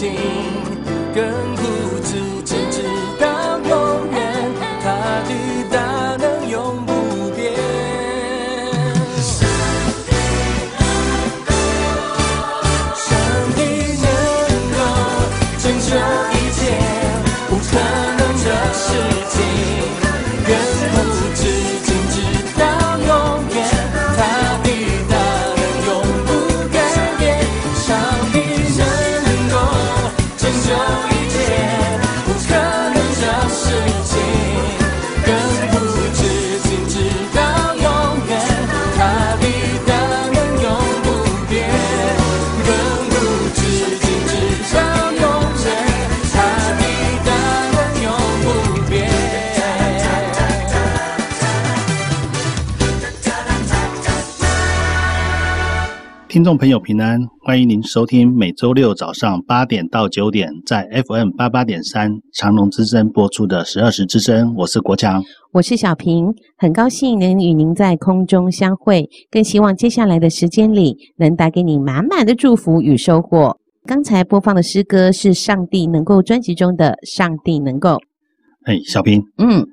心。众朋友平安，欢迎您收听每周六早上八点到九点在 FM 八八点三长隆之声播出的十二时之声，我是国强，我是小平，很高兴能与您在空中相会，更希望接下来的时间里能带给你满满的祝福与收获。刚才播放的诗歌是《上帝能够》专辑中的《上帝能够》。哎，小平，嗯，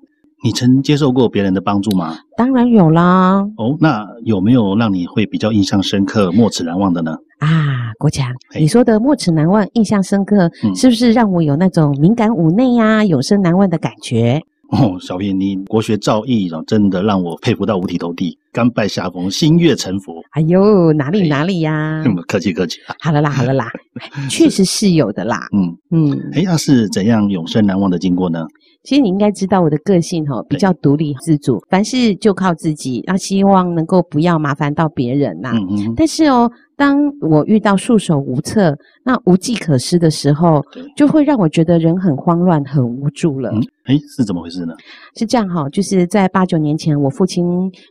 你曾接受过别人的帮助吗？当然有啦。哦，那有没有让你会比较印象深刻、莫齿难忘的呢？啊，国强，你说的莫齿难忘、印象深刻，嗯是不是让我有那种敏感五内呀、永生难忘的感觉？哦，小平，你国学造诣真的让我佩服到五体投地，甘拜下风，心悦诚服。哎呦，哪里哪里呀、嗯，客气客气啊。好了啦，好了啦，确实是有的啦。嗯，嗯，哎，那是怎样永生难忘的经过呢？其实你应该知道我的个性哈，比较独立自主，凡事就靠自己，那希望能够不要麻烦到别人呐、嗯嗯，但是哦，当我遇到束手无策、那无计可施的时候，就会让我觉得人很慌乱、很无助了。嗯，哎，是怎么回事呢？是这样哈，就是在八九年前我父亲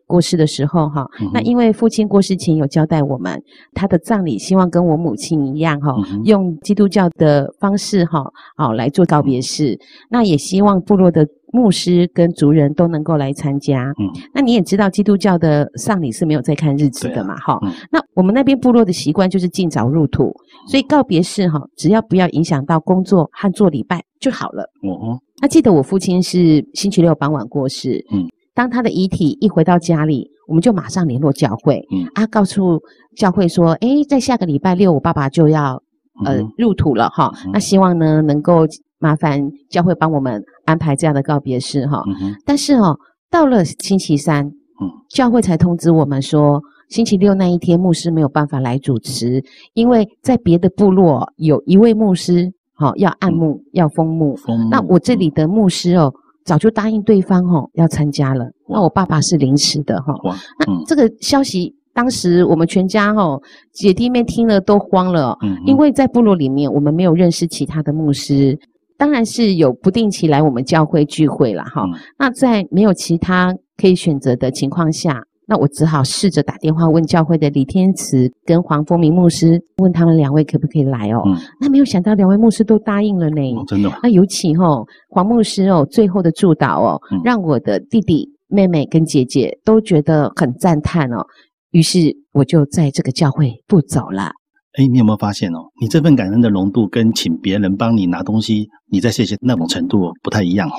过世的时候哈，嗯那因为父亲过世前有交代我们，他的葬礼希望跟我母亲一样哈嗯，用基督教的方式哈，好来做告别式。那也希望部落的牧师跟族人都能够来参加。嗯，那你也知道，基督教的丧礼是没有在看日子的嘛，哈、嗯那我们那边部落的习惯就是尽早入土，所以告别式哈，只要不要影响到工作和做礼拜就好了。哦，那记得我父亲是星期六傍晚过世，嗯，当他的遗体一回到家里，我们就马上联络教会，嗯啊，告诉教会说，诶，在下个礼拜六，我爸爸就要呃嗯入土了哈，嗯那希望呢能够麻烦教会帮我们安排这样的告别式哈。嗯，但是哦，到了星期三，嗯，教会才通知我们说，星期六那一天牧师没有办法来主持，因为在别的部落有一位牧师，好、要按牧、要封牧。那我这里的牧师哦，早就答应对方哦要参加了。那我爸爸是临时的哈、那这个消息当时我们全家哦姐弟妹听了都慌了、哦，嗯，因为在部落里面我们没有认识其他的牧师，当然是有不定期来我们教会聚会了哈。嗯那在没有其他可以选择的情况下，那我只好试着打电话问教会的李天慈跟黄风明牧师，问他们两位可不可以来哦。嗯，那没有想到两位牧师都答应了呢。哦真的吗？那尤其哦，黄牧师哦，最后的祝祷哦，嗯让我的弟弟、妹妹跟姐姐都觉得很赞叹哦。于是我就在这个教会不走了。哎，你有没有发现哦？你这份感恩的浓度跟请别人帮你拿东西，你在谢谢那种程度不太一样哦。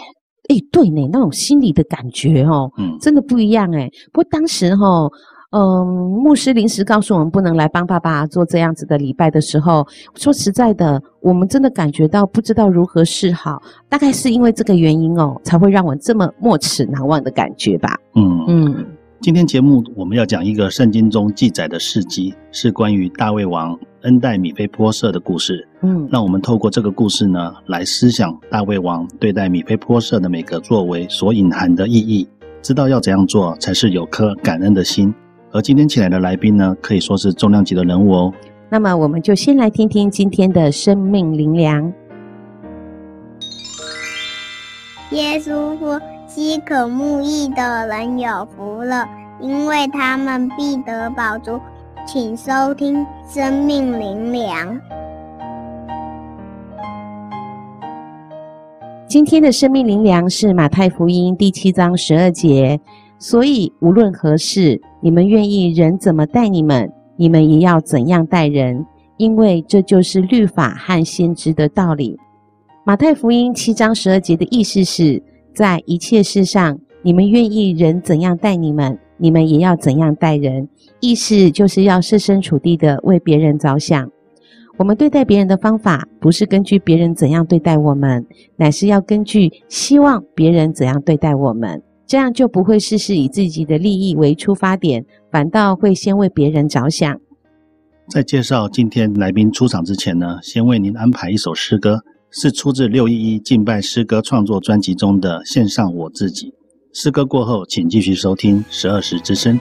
哎，对呢，那种心里的感觉哦，嗯真的不一样哎。不过当时哈、哦，嗯，牧师临时告诉我们不能来帮爸爸做这样子的礼拜的时候，说实在的，我们真的感觉到不知道如何是好。大概是因为这个原因哦，才会让我这么没齿难忘的感觉吧。嗯嗯，今天节目我们要讲一个圣经中记载的事迹，是关于大卫王恩待米菲波设的故事。嗯，让我们透过这个故事呢，来思想大卫王对待米菲波设的每个作为所隐含的意义，知道要怎样做才是有颗感恩的心。而今天请来的来宾呢，可以说是重量级的人物哦。那么我们就先来听听今天的生命灵粮。耶稣说：“饥渴慕义的人有福了，因为他们必得饱足。”请收听生命灵粮。今天的生命灵粮是马太福音第七章十二节。所以无论何事，你们愿意人怎么待你们，你们也要怎样待人，因为这就是律法和先知的道理。马太福音七章十二节的意思是，在一切事上，你们愿意人怎样待你们，你们也要怎样待人。意思就是要设身处地的为别人着想。我们对待别人的方法，不是根据别人怎样对待我们，乃是要根据希望别人怎样对待我们。这样就不会事事以自己的利益为出发点，反倒会先为别人着想。在介绍今天来宾出场之前呢，先为您安排一首诗歌，是出自六一一敬拜诗歌创作专辑中的《献上我自己》。诗歌过后，请继续收听十二时之声。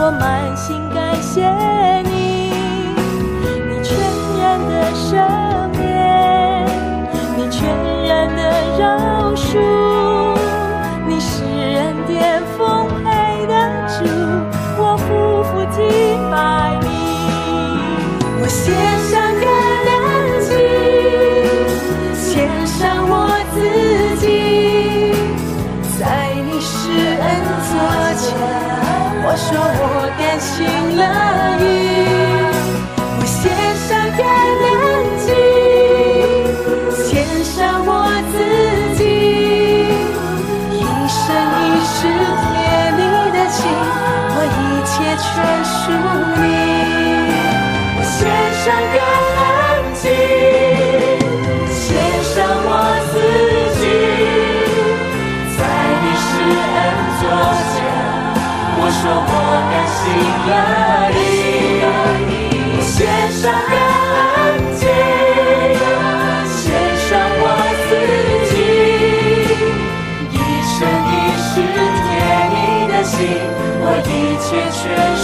我满心感谢。全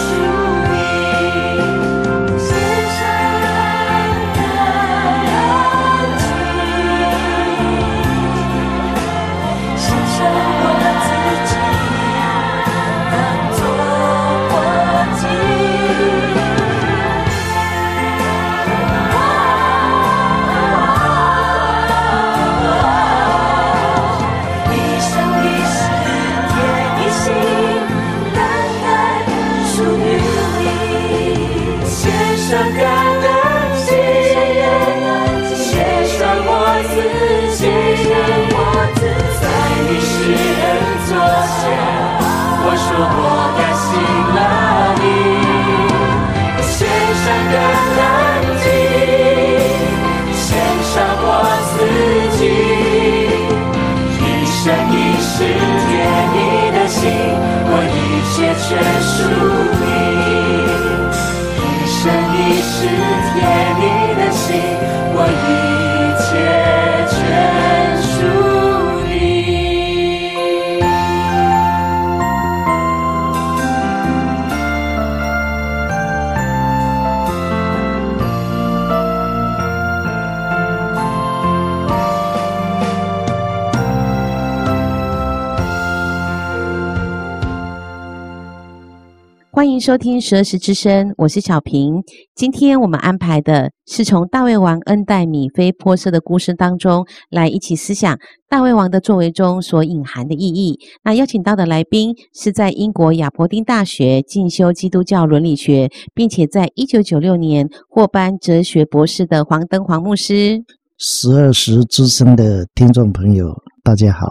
收听十二时之声，我是小平。今天我们安排的是从大胃王恩待米菲波设的故事当中来一起思想大胃王的作为中所隐含的意义。那邀请到的来宾是在英国亚伯丁大学进修基督教伦理学，并且在一九九六年获颁哲学博士的黄登黄牧师。十二时之声的听众朋友，大家好。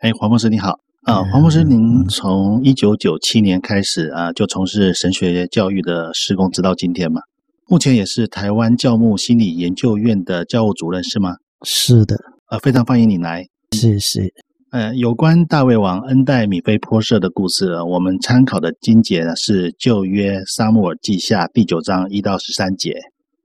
哎，黄牧师你好。啊，黄牧师，您从一九九七年开始啊，就从事神学教育的施工，直到今天嘛。目前也是台湾教牧心理研究院的教务主任，是吗？是的，呃，非常欢迎你来。谢谢。呃，有关大卫王恩待米菲波设的故事，我们参考的经节呢是旧约撒母耳记下第九章一到十三节。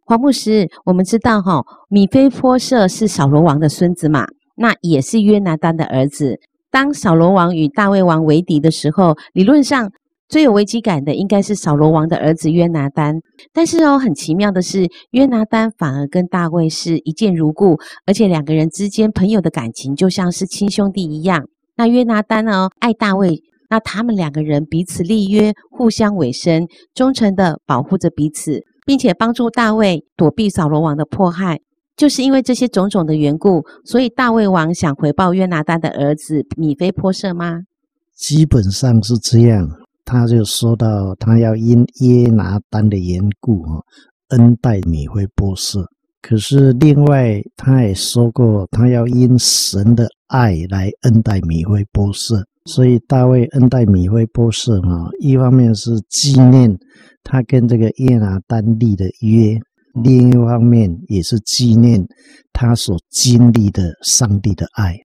黄牧师，我们知道哈、哦，米菲波设是扫罗王的孙子嘛，那也是约拿单的儿子。当扫罗王与大卫王为敌的时候，理论上最有危机感的应该是扫罗王的儿子约拿单。但是哦，很奇妙的是，约拿单反而跟大卫是一见如故，而且两个人之间朋友的感情就像是亲兄弟一样。那约拿单呢，爱大卫，那他们两个人彼此立约，互相委身，忠诚的保护着彼此，并且帮助大卫躲避扫罗王的迫害。就是因为这些种种的缘故，所以大卫王想回报约拿丹的儿子米非波设吗？基本上是这样。他就说到，他要因约拿丹的缘故啊，恩待米非波设。可是另外，他也说过，他要因神的爱来恩待米非波设。所以大卫恩待米非波设啊，一方面是纪念他跟这个约拿丹立的约，另一方面也是纪念他所经历的上帝的爱。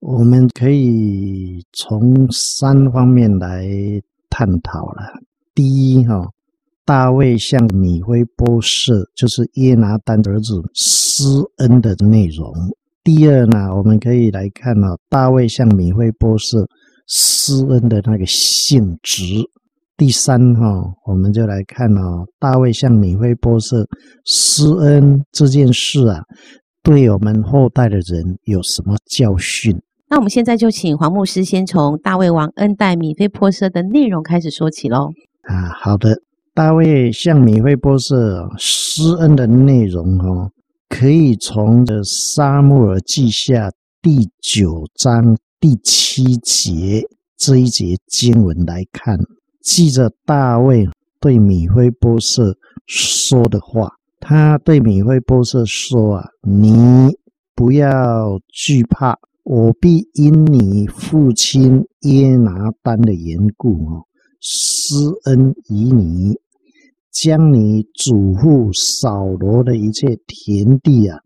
我们可以从三方面来探讨了。第一，哈，大卫向米非波设，就是耶拿单儿子施恩的内容。第二呢，我们可以来看啊，大卫向米非波设。施恩的那个性质。第三哈，我们就来看哦，大卫向米非波设施恩这件事啊，对我们后代的人有什么教训？那我们现在就请黄牧师先从大卫王恩待米非波设的内容开始说起喽。啊，好的，大卫向米非波设施恩的内容哦，可以从这撒母耳记下第九章。第七节这一节经文来看，记着大卫对米非波设说的话。他对米非波设说：“啊，你不要惧怕，我必因你父亲耶拿单的缘故，哦，施恩于你，将你祖父扫罗的一切田地啊，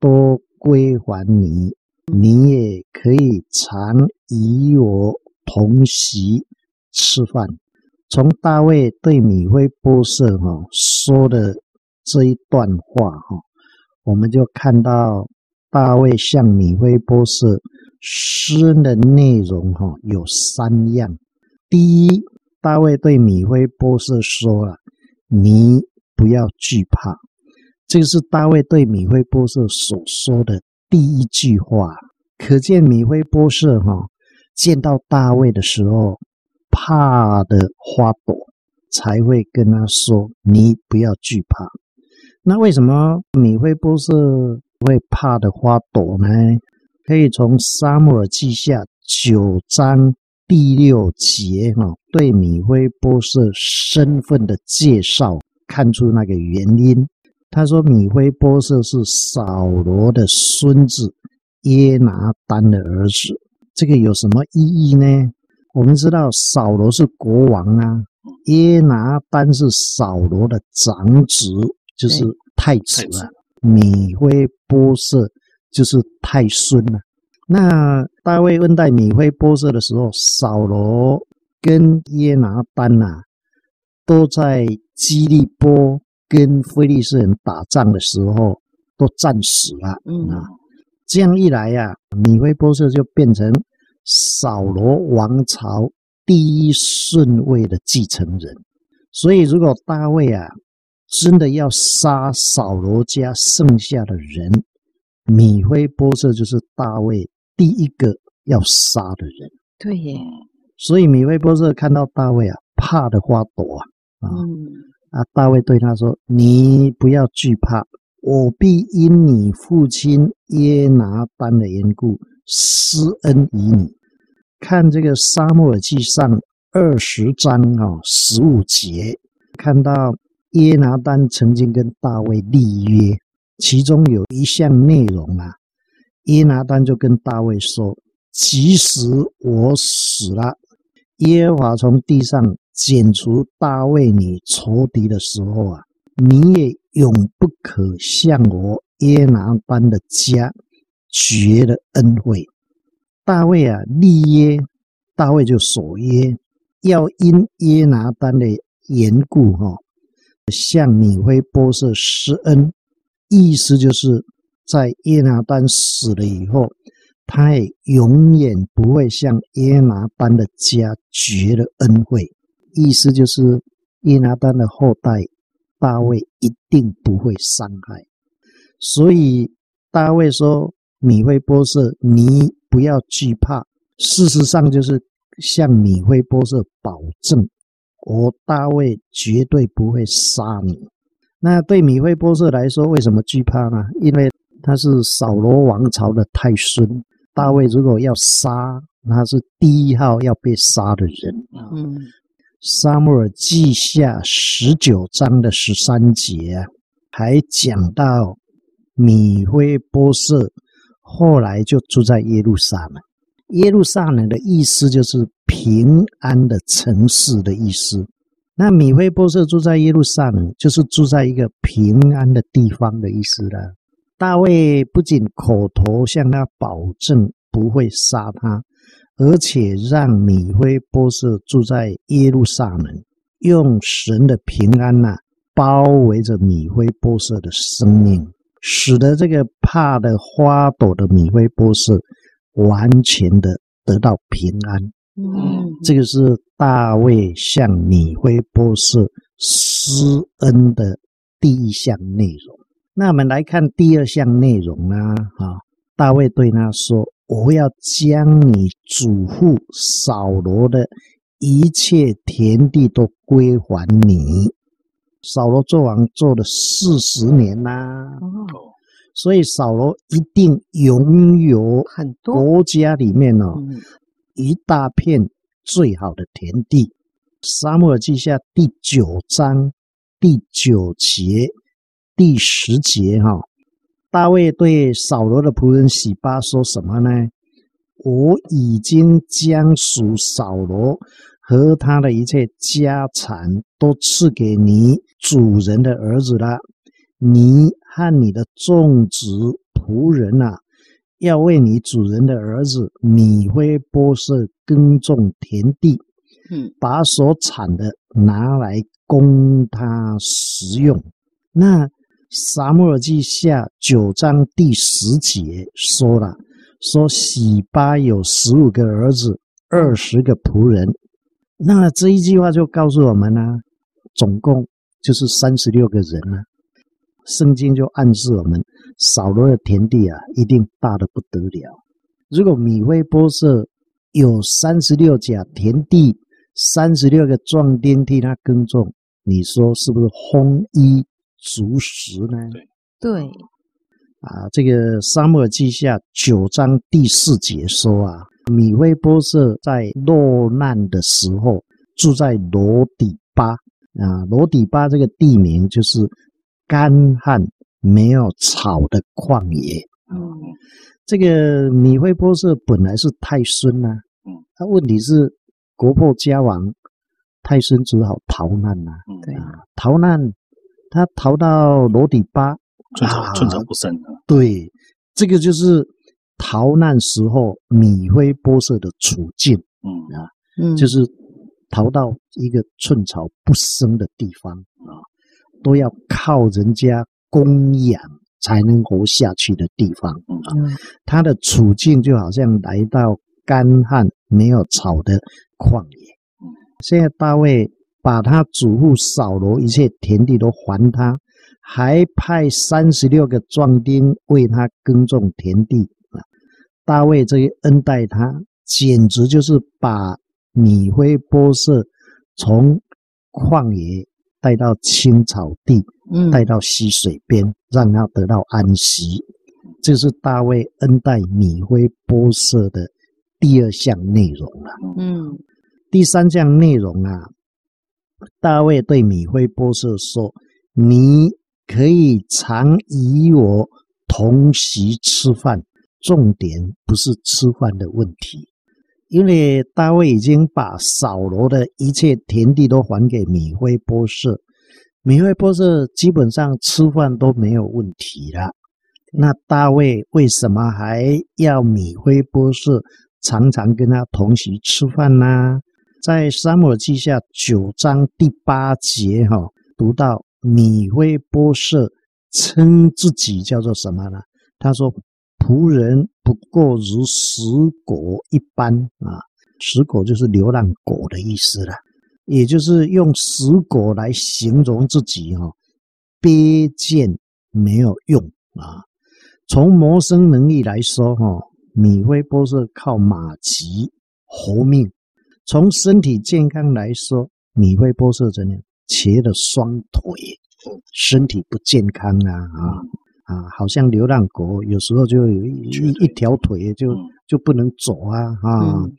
都归还你。”你也可以常与我同席吃饭。从大卫对米非波设哈说的这一段话哈，我们就看到大卫向米非波设施恩的内容哈有三样。第一，大卫对米非波设说了：“你不要惧怕。”这个是大卫对米非波设所说的。第一句话，可见米非波设哈见到大卫的时候，怕的花朵，才会跟他说：“你不要惧怕。”那为什么米非波设会怕的花朵呢？可以从撒母耳记下九章第六节哈对米非波设身份的介绍看出那个原因。他说：“米非波设是扫罗的孙子，耶拿单的儿子。这个有什么意义呢？我们知道扫罗是国王啊，耶拿丹是扫罗的长子，就是太子啊。米非波设就是太孙了。那大卫问代米非波设的时候，扫罗跟耶拿丹呐、啊，都在基利波。”跟非利士人打仗的时候都战死了，嗯啊，这样一来呀、啊，米非波设就变成扫罗王朝第一顺位的继承人。所以，如果大卫啊真的要杀扫罗家剩下的人，米菲波设就是大卫第一个要杀的人。对耶，所以米菲波设看到大卫啊，怕的发抖啊，啊。嗯啊！大卫对他说：“你不要惧怕，我必因你父亲耶拿丹的缘故施恩于你。”看这个撒母耳记上二十章啊十五节，看到耶拿丹曾经跟大卫立约，其中有一项内容啊，耶拿丹就跟大卫说：“即使我死了，耶和华从地上。”剪除大卫你仇敌的时候啊，你也永不可向我耶拿丹的家绝了恩惠。大卫啊立约，大卫就守约，要因约拿单的缘故哈，向米非波设施恩，意思就是在约拿单死了以后，他也永远不会向约拿单的家绝了恩惠。意思就是，约拿单的后代大卫一定不会伤害，所以大卫说：“米非波设，你不要惧怕。”事实上，就是向米非波设保证，我大卫绝对不会杀你。那对米非波设来说，为什么惧怕呢？因为他是扫罗王朝的太孙。大卫如果要杀，他是第一号要被杀的人。嗯，撒母耳记下十九章的十三节啊，还讲到米非波设后来就住在耶路撒冷。耶路撒冷的意思就是平安的城市的意思。那米非波设住在耶路撒冷，就是住在一个平安的地方的意思了。大卫不仅口头向他保证不会杀他，而且让米非波设住在耶路撒冷，用神的平安呐、啊、包围着米非波设的生命，使得这个怕的花朵的米非波设完全的得到平安。嗯，这个是大卫向米非波设施恩的第一项内容。那我们来看第二项内容啊，哈，大卫对他说：“我要将你祖父扫罗的一切田地都归还你。”扫罗做王做了四十年呐、啊，哦，所以扫罗一定拥有很多国家里面哦。嗯一大片最好的田地，《撒母耳记下》第九章第九节、第十节，哈，大卫对扫罗的仆人洗巴说什么呢？我已经将属扫罗和他的一切家产都赐给你主人的儿子了，你和你的种植仆人啊。要为你主人的儿子米非波设耕种田地，嗯，把所产的拿来供他食用。那撒母耳记下九章第十节说了，说喜巴有十五个儿子，二十个仆人。那这一句话就告诉我们呢、啊，总共就是三十六个人呢、啊。圣经就暗示我们。扫罗的田地啊，一定大的不得了。如果米非波设有三十六甲田地，三十六个壮丁替他耕种，你说是不是丰衣足食呢？对，啊，这个撒母耳记下九章第四节说啊，米非波设在落难的时候住在罗底巴啊，罗底巴这个地名就是干旱。没有草的旷野。嗯，这个米非波设本来是太孙呐、啊，嗯，他问题是国破家亡，太孙只好逃难呐、啊，对啊，逃难，他逃到罗底巴，寸草寸草不生。对，这个就是逃难时候米非波设的处境，嗯啊，嗯，就是逃到一个寸草不生的地方啊，都要靠人家。供养才能活下去的地方啊，他的处境就好像来到干旱没有草的旷野。现在大卫把他祖父扫罗一切田地都还他，还派三十六个壮丁为他耕种田地啊。大卫这一恩待他，简直就是把米非波设从旷野带到青草地。带到溪水边，让他得到安息。这是大卫恩待米非波设的第二项内容了。嗯，第三项内容啊，大卫对米非波设说：“你可以常与我同席吃饭。重点不是吃饭的问题，因为大卫已经把扫罗的一切田地都还给米非波设。”米非波设基本上吃饭都没有问题了，那大卫为什么还要米非波设常常跟他同席吃饭呢？在撒母耳记下九章第八节哈，读到米非波设称自己叫做什么呢？他说：“仆人不过如死狗一般啊，死狗就是流浪狗的意思了。”也就是用死狗来形容自己哈，卑贱没有用啊。从谋生能力来说哈，米非波设靠马骑活命；从身体健康来说，米非波设怎样？瘸了双腿，身体不健康啊啊。啊，好像流浪狗，有时候就有一一条腿就就不能走啊啊、嗯、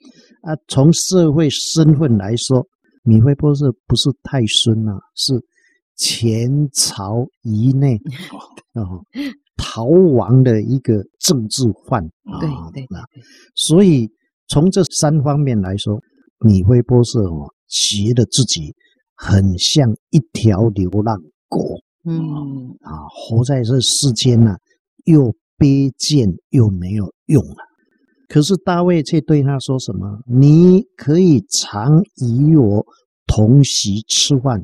啊！从社会身份来说，米菲波士不是太孙啊，是前朝以内啊 逃亡的一个政治犯啊。对对，对，所以从这三方面来说，米菲波士哦，觉得自己很像一条流浪狗。嗯啊，活在这世间呢、啊，又卑贱又没有用啊。可是大卫却对他说什么？你可以常与我同席吃饭，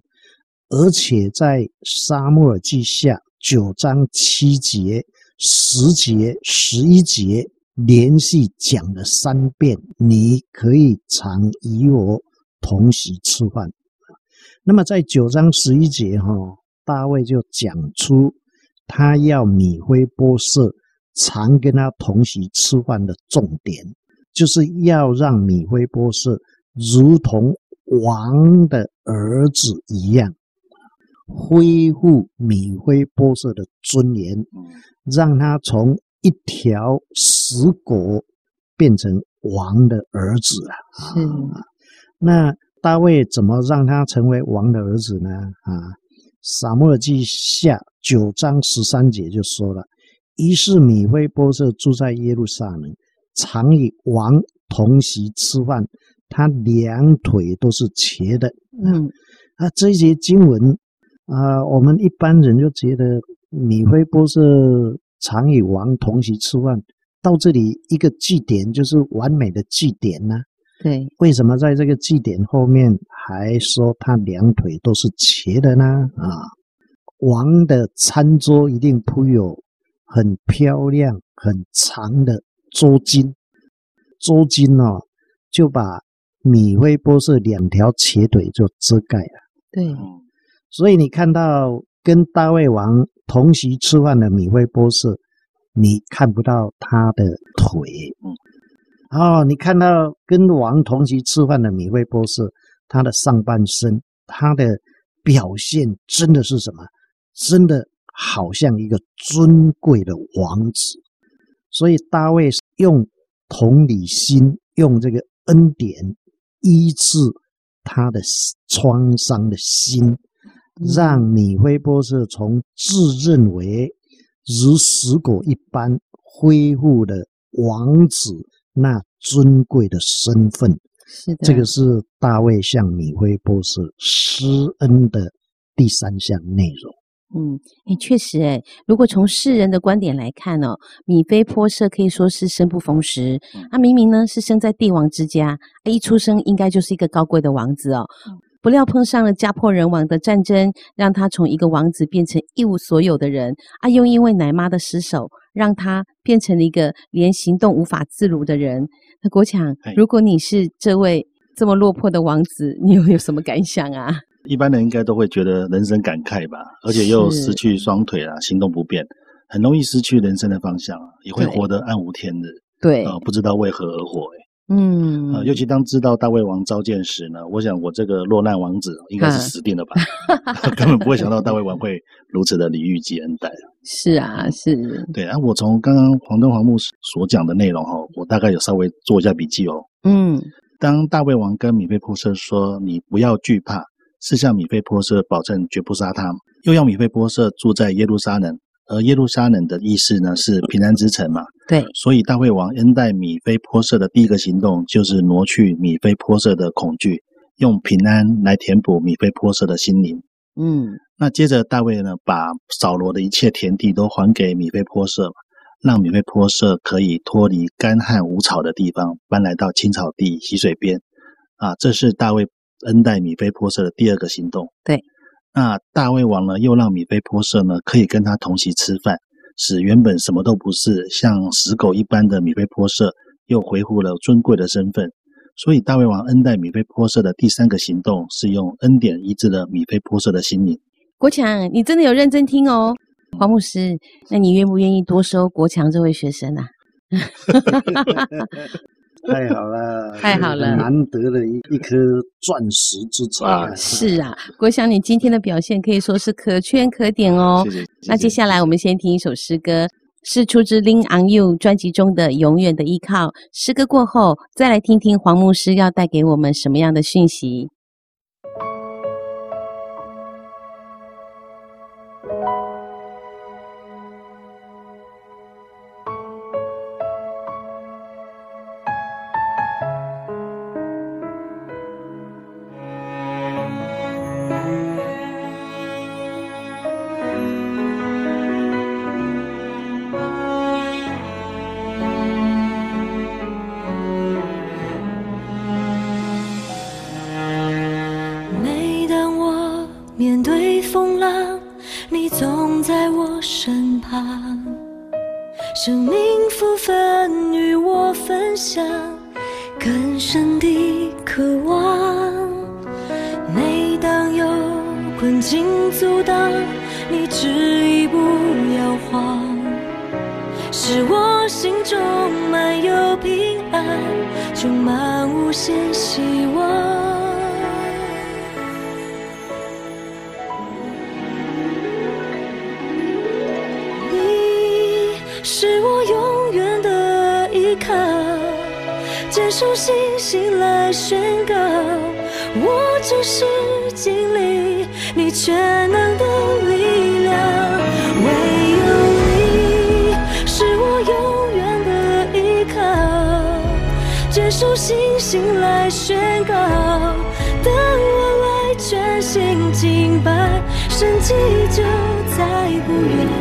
而且在撒母耳记下九章七节、十节、十一节连续讲了三遍。你可以常与我同席吃饭。那么在九章十一节哈。大卫就讲出他要米非波设常跟他同席吃饭的重点，就是要让米非波设如同王的儿子一样，恢复米非波设的尊严，让他从一条死狗变成王的儿子啊！是，那大卫怎么让他成为王的儿子呢？啊？撒母耳记下九章十三节就说了：“于是米非波设住在耶路撒冷，常与王同席吃饭，他两腿都是瘸的。”嗯，啊，这些经文啊，我们一般人就觉得米非波设常与王同席吃饭，到这里一个祭典就是完美的祭典呢、啊。对，为什么在这个祭点后面还说他两腿都是瘸的呢？啊，王的餐桌一定铺有很漂亮、很长的桌巾，桌巾哦，就把米非波设两条瘸腿就遮盖了。对，所以你看到跟大卫王同席吃饭的米非波设，你看不到他的腿。哦，你看到跟王同席吃饭的米菲波设，他的上半身，他的表现真的是什么？真的好像一个尊贵的王子。所以大卫用同理心，用这个恩典医治他的创伤的心，让米菲波设从自认为如死狗一般恢复的王子。那尊贵的身份，是的，这个是大卫向米菲波设施恩的第三项内容。嗯，哎，确实，哎，如果从世人的观点来看哦，米菲波设可以说是生不逢时。他、明明呢是生在帝王之家，一出生应该就是一个高贵的王子哦，不料碰上了家破人亡的战争，让他从一个王子变成一无所有的人。啊，又因为奶妈的失手。让他变成了一个连行动无法自如的人。那国强，如果你是这位这么落魄的王子，你又有什么感想啊？一般人应该都会觉得人生感慨吧，而且又失去双腿啊，行动不便，很容易失去人生的方向，啊也会活得暗无天日。对，呃，不知道为何而活。嗯，呃，尤其当知道大卫王召见时呢，我想我这个落难王子应该是死定了吧，根本不会想到大卫王会如此的礼遇及恩待。是啊，是。对啊，我从刚刚黄东华牧师所讲的内容哈，我大概有稍微做一下笔记哦。嗯，当大卫王跟米非波设说：“你不要惧怕”，是向米非波设保证绝不杀他，又要米非波设住在耶路撒冷。而耶路撒冷的意思呢，是平安之城嘛。对，所以大卫王恩待米菲波设的第一个行动，就是挪去米菲波设的恐惧，用平安来填补米菲波设的心灵。嗯，那接着大卫呢，把扫罗的一切田地都还给米菲波设，让米菲波设可以脱离干旱无草的地方，搬来到青草地溪水边。啊，这是大卫恩待米菲波设的第二个行动。对。那大卫王呢，又让米菲波设呢可以跟他同席吃饭，使原本什么都不是，像死狗一般的米菲波设又恢复了尊贵的身份。所以大卫王恩待米菲波设的第三个行动是用恩典医治了米菲波设的心灵。国强，你真的有认真听哦，黄牧师，那你愿不愿意多收国强这位学生啊？太好了，太好了，难得的一一颗钻石之才啊！是啊，国祥，你今天的表现可以说是可圈可点哦。那接下来我们先听一首诗歌，是出自《Lean on You》专辑中的《永远的依靠》。诗歌过后，再来听听黄牧师要带给我们什么样的讯息。接受星星来宣告，我只是经历你全能的力量，唯有你是我永远的依靠。接受星星来宣告，等我来全心敬拜，神迹就在不远。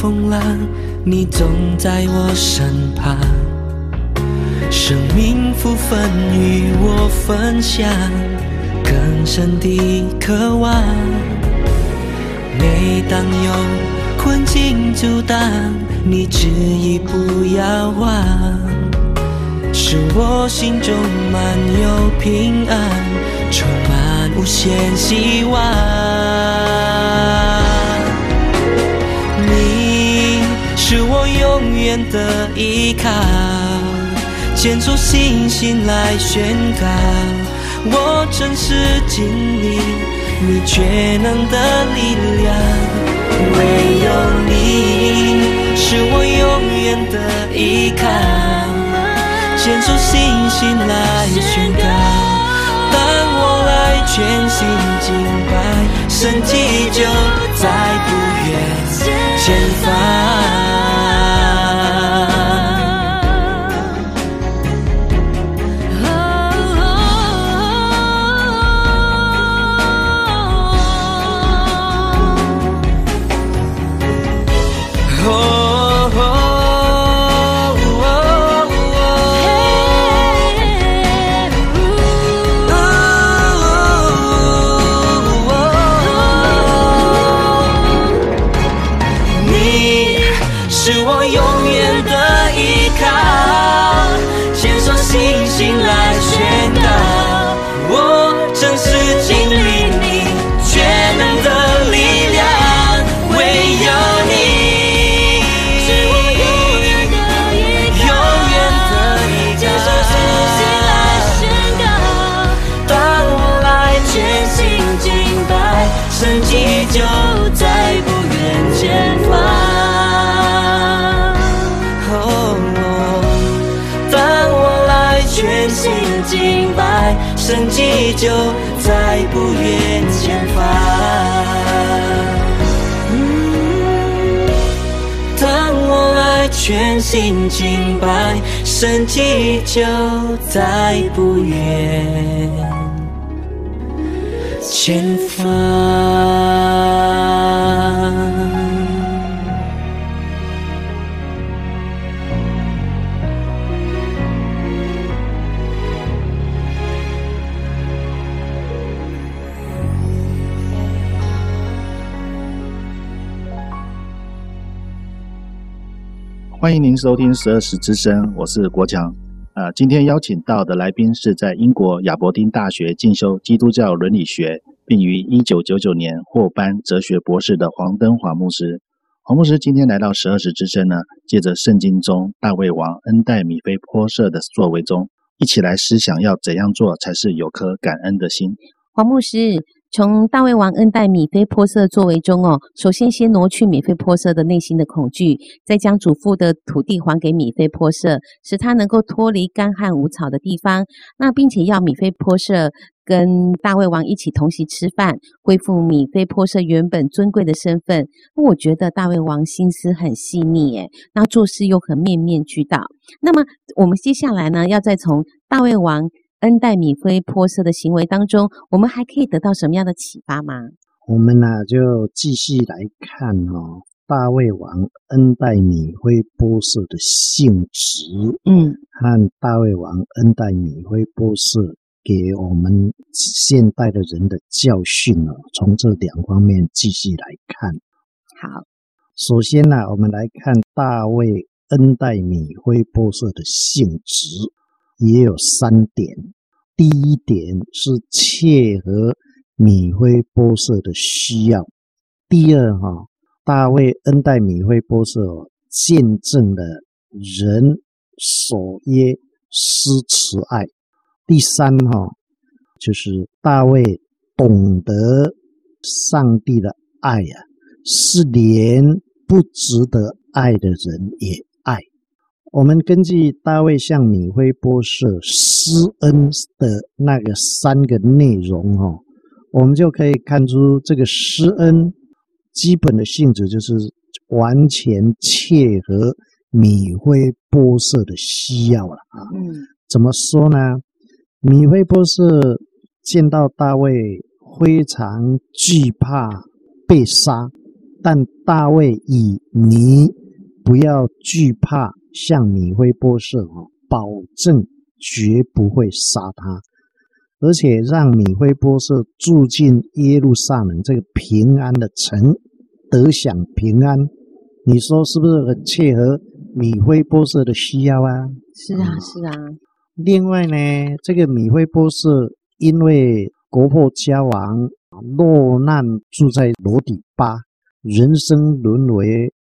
风浪，你总在我身旁，生命福分与我分享，更深的渴望。每当有困境阻挡，你执意不要忘，使我心中满有平安，充满无限希望。的依靠，牵着信心来宣告，我真实经历你全能的力量。唯有你是我永远的依靠，牵着信心来宣告，当我来全心敬拜，神迹就神迹就在不远前方。当我来全心敬拜，神迹就在不远前方。欢迎您收听十二时之声，我是国强。呃，今天邀请到的来宾是在英国亚伯丁大学进修基督教伦理学，并于一九九九年获颁哲学博士的黄登华牧师。黄牧师今天来到十二时之声呢，借着圣经中大卫王恩待米非波设的作为中，一起来思想要怎样做才是有颗感恩的心。黄牧师。从大卫王恩待米非波色作为中哦，首先先挪去米非波色的内心的恐惧，再将祖父的土地还给米非波色，使他能够脱离干旱无草的地方。那并且要米非波色跟大卫王一起同席吃饭，恢复米非波色原本尊贵的身份。我觉得大卫王心思很细腻，诶，那做事又很面面俱到。那么我们接下来呢，要再从大卫王。恩戴米菲波设的行为当中，我们还可以得到什么样的启发吗？我们呢、啊，就继续来看哦，大卫王恩戴米菲波设的性质，嗯，和大卫王恩戴米菲波设给我们现代的人的教训哦，从这两方面继续来看。好，首先呢、啊，我们来看大卫恩戴米非波设的性质。也有三点，第一点是切合米非波色的需要。第二，哈，大卫恩待米非波色，见证了人守约施慈爱。第三，哈，就是大卫懂得上帝的爱呀，是连不值得爱的人也。我们根据大卫向米非波设施恩的那个三个内容，哈，我们就可以看出这个施恩基本的性质就是完全切合米非波设的需要了啊。嗯，怎么说呢？米非波设见到大卫非常惧怕被杀，但大卫以你不要惧怕。向米非波设啊，保证绝不会杀他，而且让米非波设住进耶路撒冷这个平安的城，得享平安。你说是不是很切合米非波设的需要啊？是啊，是啊。另外呢，这个米非波设因为国破家亡，落难住在罗底巴，人生沦为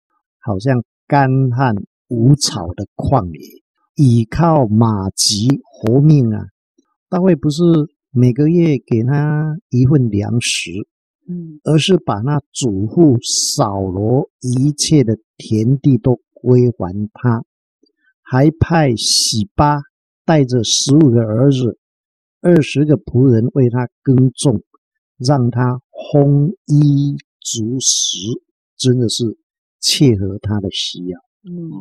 好像干旱。无草的旷野，依靠马吉活命啊！大卫不是每个月给他一份粮食，嗯，而是把那祖父扫罗一切的田地都归还他，还派喜巴带着十五个儿子、二十个仆人为他耕种，让他丰衣足食，真的是切合他的需要。嗯，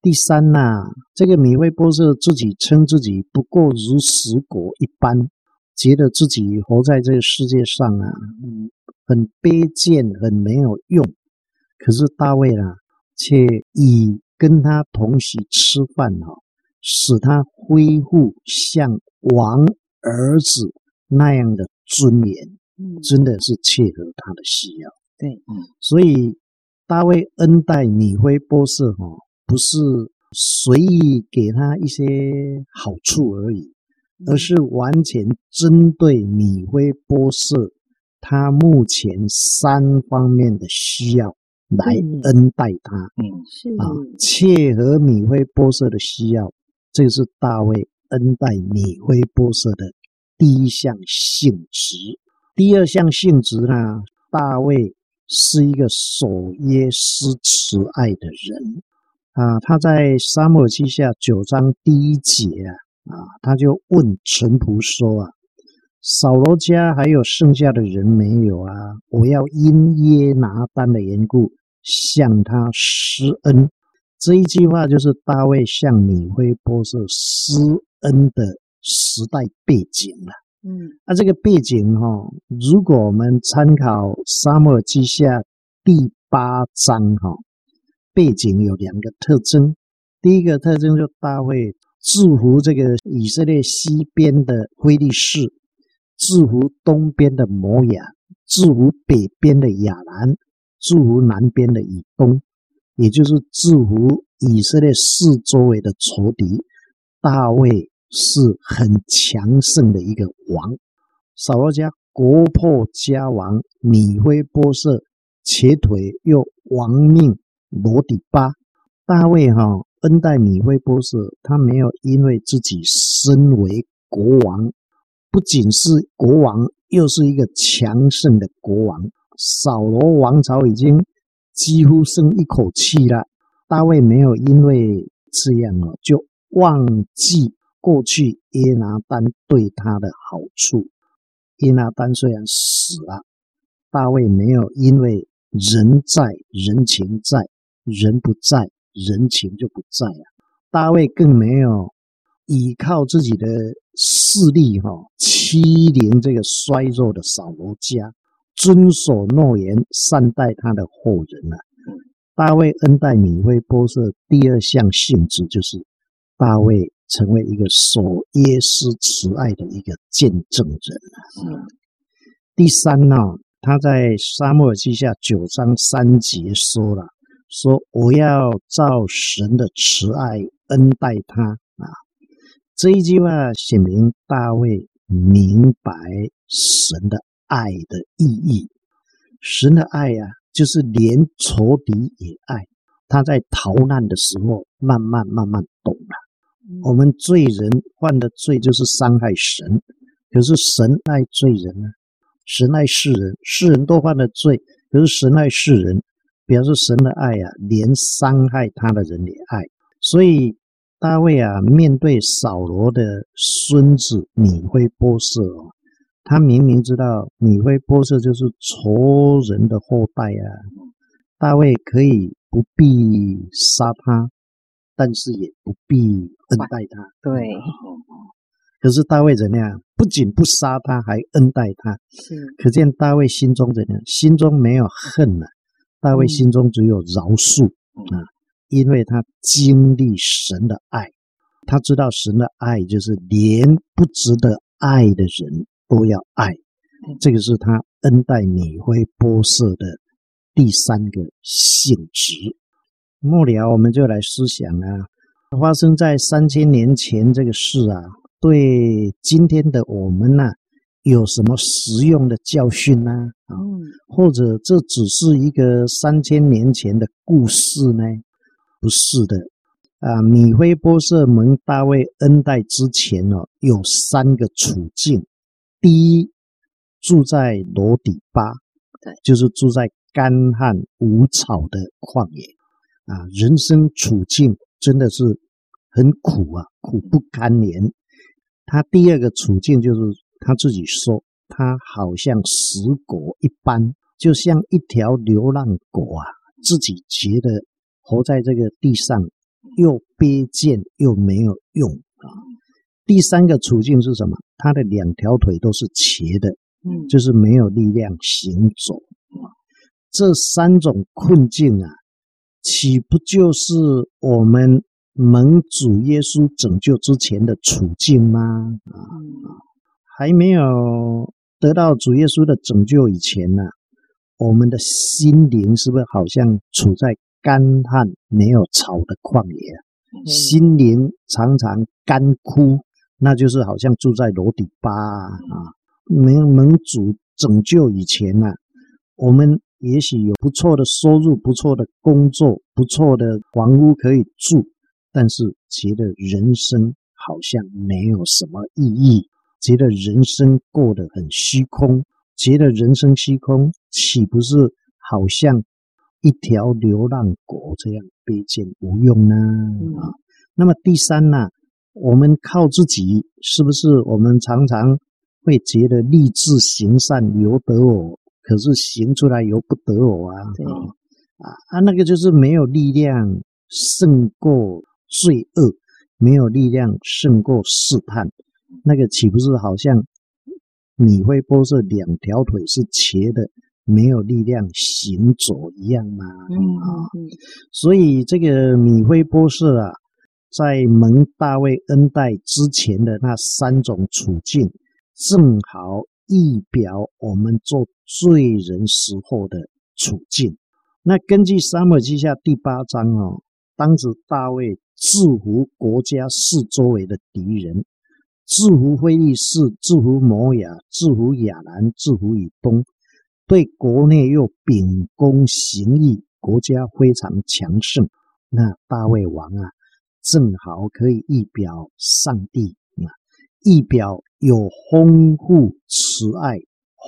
第三呐、啊，这个米未波设自己称自己不过如死果一般，觉得自己活在这个世界上啊，嗯，很卑贱，很没有用。可是大卫啊，却以跟他同席吃饭啊，使他恢复像王儿子那样的尊严，真的是切合他的需要。对，嗯，所以。大卫恩待米辉波设，哈，不是随意给他一些好处而已，而是完全针对米辉波设他目前三方面的需要来恩待他。嗯，是啊，切合米辉波设的需要，这个是大卫恩待米辉波设的第一项性质。第二项性质呢，大卫。是一个守约施慈爱的人啊！他在撒母耳记下九章第一节啊，啊，他就问臣仆说啊：“扫罗家还有剩下的人没有啊？我要因耶拿单的缘故向他施恩。”这一句话就是大卫向米非波设施恩的时代背景了。嗯，那、啊、这个背景哈、哦，如果我们参考《沙漠之下》第八章哈、哦，背景有两个特征。第一个特征就大卫制服这个以色列西边的非利士，制服东边的摩亚，制服北边的亚兰，制服南边的以东。也就是制服以色列四周围的仇敌。大卫是很强盛的一个王。扫罗家国破家亡，米非波设瘸腿又亡命罗底巴。大卫哈、恩待米非波设，他没有因为自己身为国王，不仅是国王，又是一个强盛的国王。扫罗王朝已经几乎剩一口气了，大卫没有因为这样哦，就忘记过去耶拿丹对他的好处。耶拿丹虽然死了，大卫没有因为人在人情在，人不在人情就不在了。大卫更没有依靠自己的势力哈欺凌这个衰弱的扫罗家，遵守诺言，善待他的后人啊。大卫恩待米非波设第二项性质就是大卫。成为一个守耶稣慈爱的一个见证人啊。第三呢，他在沙漠耳记下九章三节说了：“说我要照神的慈爱恩待他啊。”这一句话显明大卫明白神的爱的意义。神的爱啊，就是连仇敌也爱。他在逃难的时候，慢慢慢慢。我们罪人犯的罪就是伤害神，可是神爱罪人呢？神爱世人，世人都犯了罪，可是神爱世人，表示神的爱啊，连伤害他的人也爱。所以大卫啊，面对扫罗的孙子米非波设哦，他明明知道米非波设就是仇人的后代啊，大卫可以不必杀他。但是也不必恩待他，对。可是大卫怎么样？不仅不杀他，还恩待他。是，可见大卫心中怎样？心中没有恨了，大卫心中只有饶恕啊，因为他经历神的爱，他知道神的爱就是连不值得爱的人都要爱。这个是他恩待米非波设的第三个性质。末了，我们就来思想啊，发生在三千年前这个事啊，对今天的我们呢、啊，有什么实用的教训呢？啊，或者这只是一个三千年前的故事呢？不是的，啊，米非波设蒙大卫恩待之前呢、哦，有三个处境：第一，住在罗底巴，对，就是住在干旱无草的旷野。啊，人生处境真的是很苦啊，苦不堪言。他第二个处境就是他自己说，他好像死狗一般，就像一条流浪狗啊，自己觉得活在这个地上又卑贱又没有用啊。第三个处境是什么？他的两条腿都是瘸的，嗯，就是没有力量行走啊。这三种困境啊。岂不就是我们蒙主耶稣拯救之前的处境吗？啊，还没有得到主耶稣的拯救以前呢，我们的心灵是不是好像处在干旱没有草的旷野？心灵常常干枯，那就是好像住在楼底巴啊。没有蒙主拯救以前呢，我们。也许有不错的收入、不错的工作、不错的房屋可以住，但是觉得人生好像没有什么意义，觉得人生过得很虚空，觉得人生虚空，岂不是好像一条流浪狗这样卑贱无用呢？啊，那么第三呢，我们靠自己，是不是我们常常会觉得立志行善由得我？可是行出来由不得我啊！对啊啊，那个就是没有力量胜过罪恶，没有力量胜过试探，那个岂不是好像米非波是两条腿是瘸的，没有力量行走一样吗？嗯，啊，所以这个米非波士啊，在蒙大卫恩待之前的那三种处境，正好。意表我们做罪人时候的处境，那根据撒母耳记下第八章哦，当时大卫制服国家四周围的敌人，制服非利士，制服摩押，制服亚兰，制服以东，对国内又秉公行义，国家非常强盛。那大卫王啊，正好可以预表上帝啊，预表有丰富慈爱、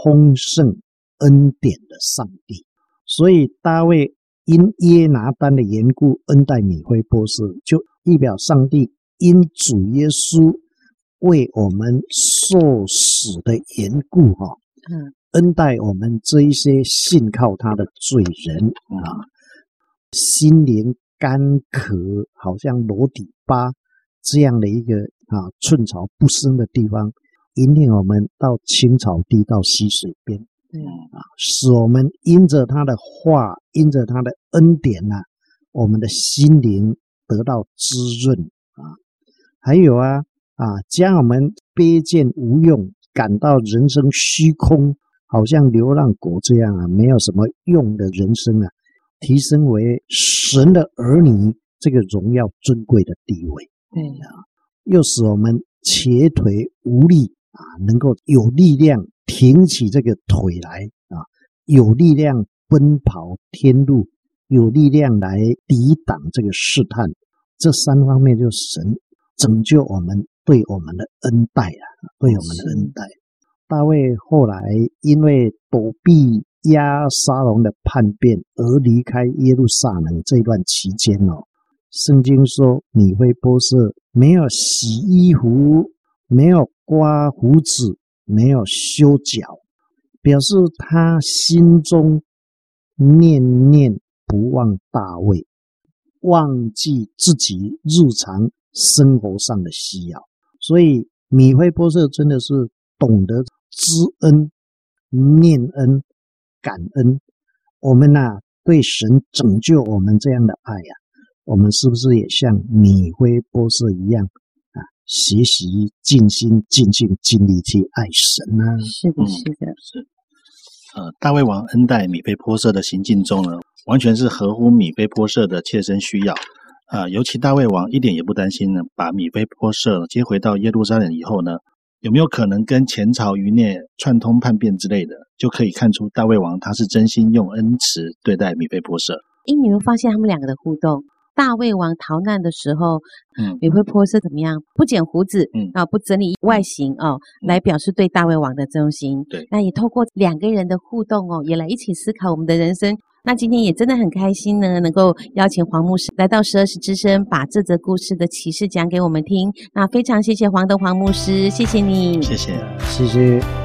丰盛恩典的上帝。所以大卫因耶拿单的缘故恩待米非波斯，就一表上帝因主耶稣为我们受死的缘故，哈，嗯，恩待我们这一些信靠他的罪人啊，心灵干渴，好像罗底巴这样的一个啊寸草不生的地方，引领我们到青草地，到溪水边。对啊，使我们因着他的话，因着他的恩典呐、啊，我们的心灵得到滋润啊。还有啊啊，将我们卑贱无用，感到人生虚空，好像流浪狗这样啊，没有什么用的人生啊，提升为神的儿女，这个荣耀尊贵的地位。对啊，又使我们瘸腿无力啊，能够有力量。挺起这个腿来啊，有力量奔跑天路，有力量来抵挡这个试探，这三方面就是神拯救我们对我们的恩待啊，对我们的恩待。大卫后来因为躲避押沙龙的叛变而离开耶路撒冷这段期间哦，圣经说米非波设没有洗衣服，没有刮胡子。没有修脚，表示他心中念念不忘大卫，忘记自己日常生活上的需要。所以米非波设真的是懂得知恩、念恩、感恩。我们呐、啊，对神拯救我们这样的爱呀、我们是不是也像米菲波设一样啊？学习尽心尽性尽力去爱神呢、啊？是的，是的，是。呃，大卫王恩待米菲波设的行径中呢，完全是合乎米菲波设的切身需要。啊、呃，尤其大卫王一点也不担心呢，把米菲波设接回到耶路撒冷以后呢，有没有可能跟前朝余孽串通叛变之类的，就可以看出大卫王他是真心用恩慈对待米菲波设。因你们发现他们两个的互动。大胃王逃难的时候，嗯，米非波设怎么样？不剪胡子，嗯啊，不整理外形哦，来表示对大胃王的忠心。对，那也透过两个人的互动哦，也来一起思考我们的人生。那今天也真的很开心呢，能够邀请黄牧师来到十二时之声，把这则故事的启示讲给我们听。那非常谢谢黄德黄牧师，谢谢你，谢谢，谢谢。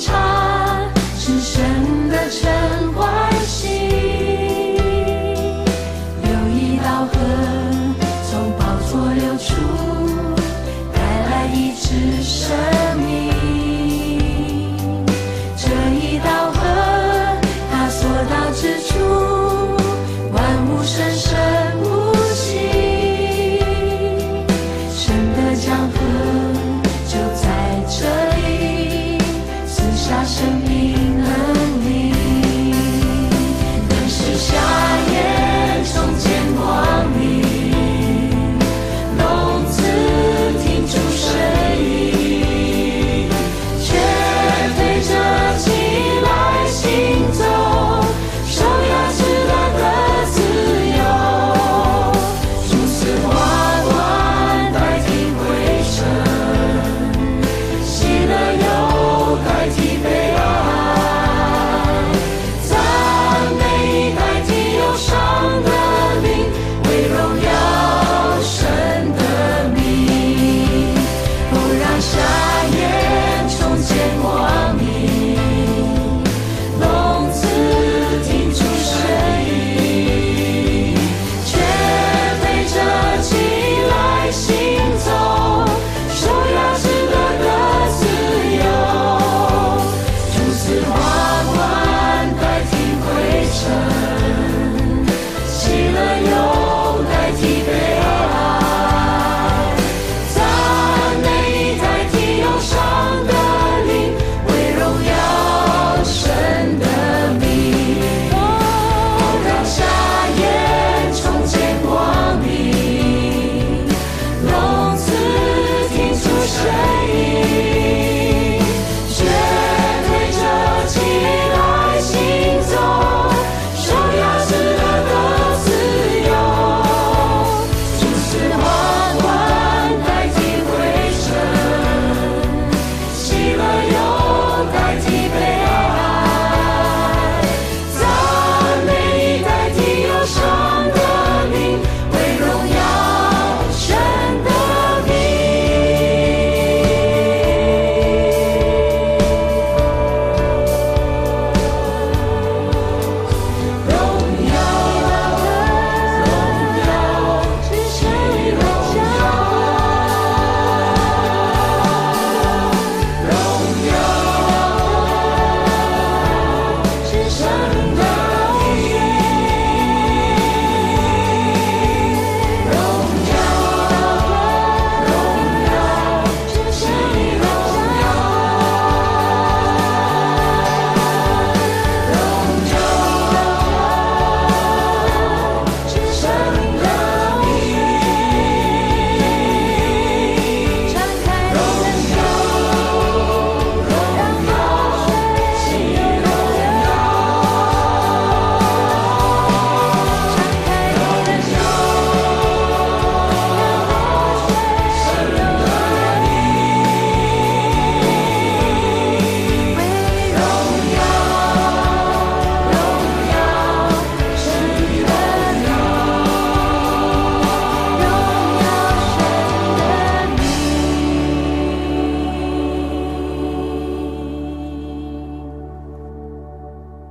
从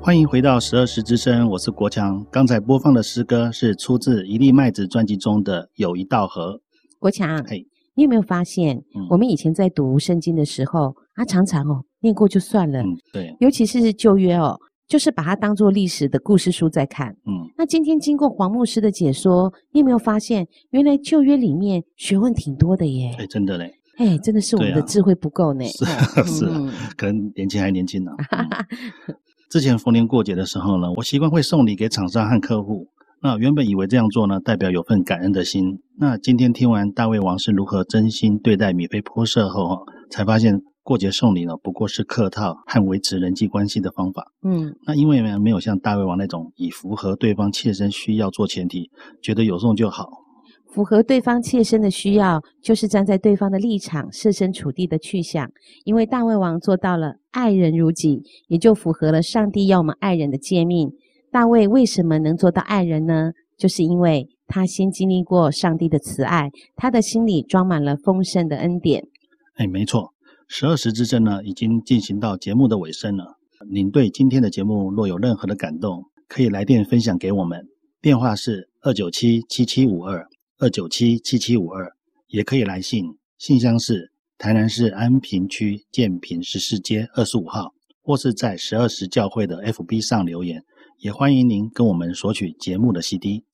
欢迎回到十二时之声，我是国强。刚才播放的诗歌是出自《一粒麦子》专辑中的《有一道河》。国强，嘿，你有没有发现，嗯我们以前在读圣经的时候，啊，常常哦念过就算了，嗯，对，尤其是旧约哦，就是把它当做历史的故事书在看。嗯，那今天经过黄牧师的解说，你有没有发现，原来旧约里面学问挺多的耶？哎，真的嘞，哎，真的是我们的智慧不够呢。是哦是可能年轻还年轻呢、嗯 之前逢年过节的时候呢，我习惯会送礼给厂商和客户。那原本以为这样做呢，代表有份感恩的心。那今天听完大卫王是如何真心对待米菲波设后，才发现过节送礼呢，不过是客套和维持人际关系的方法。嗯，那因为呢，没有像大卫王那种以符合对方切身需要做前提，觉得有送就好。符合对方切身的需要，就是站在对方的立场，设身处地的去想。因为大卫王做到了爱人如己，也就符合了上帝要我们爱人的诫命。大卫为什么能做到爱人呢？就是因为他先经历过上帝的慈爱，他的心里装满了丰盛的恩典。哎，没错，十二时之争呢，已经进行到节目的尾声了。您对今天的节目若有任何的感动，可以来电分享给我们，电话是二九七七七五二二九七七七五二，也可以来信，信箱是台南市安平区建平十四街二十五号，或是在十二时教会的 FB 上留言。也欢迎您跟我们索取节目的 CD。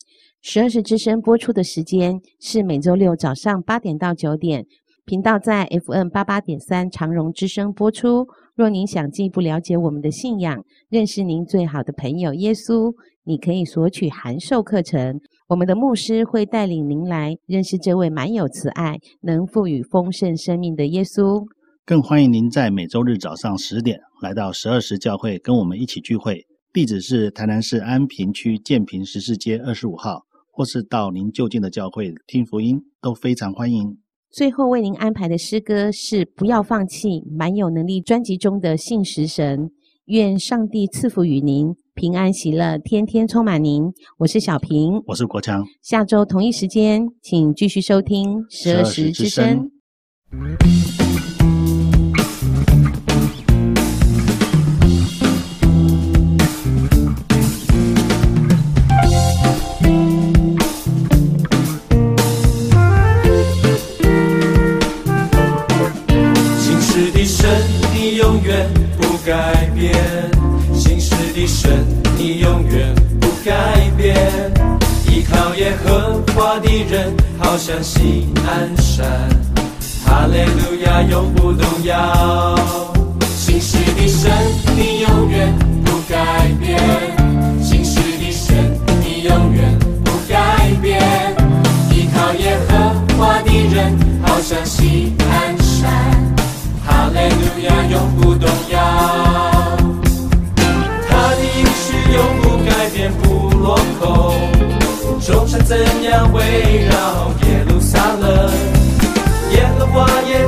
十二时之声播出的时间是每周六早上八点到九点，频道在 FM 八八点三长荣之声播出。若您想进一步了解我们的信仰，认识您最好的朋友耶稣，你可以索取函授课程。我们的牧师会带领您来认识这位满有慈爱、能赋予丰盛生命的耶稣。更欢迎您在每周日早上十点来到十二时教会，跟我们一起聚会。地址是台南市安平区建平十四街二十五号，或是到您就近的教会听福音，都非常欢迎。最后为您安排的诗歌是《不要放弃》，蛮有能力专辑中的信实神。愿上帝赐福与您，平安喜乐，天天充满您。我是小平，我是国强。下周同一时间，请继续收听十二时之声。改变；信实的神，你永远不改变。依靠耶和华的人，好像锡安山，哈利路亚，永不动摇。信实的神，你永远不改变；信实的神，你永远不改变。依靠耶和华的人，好像锡安山，哈利路亚，永不动摇。他的应许永不改变，不落空。众山怎样围绕耶路撒冷，耶和华也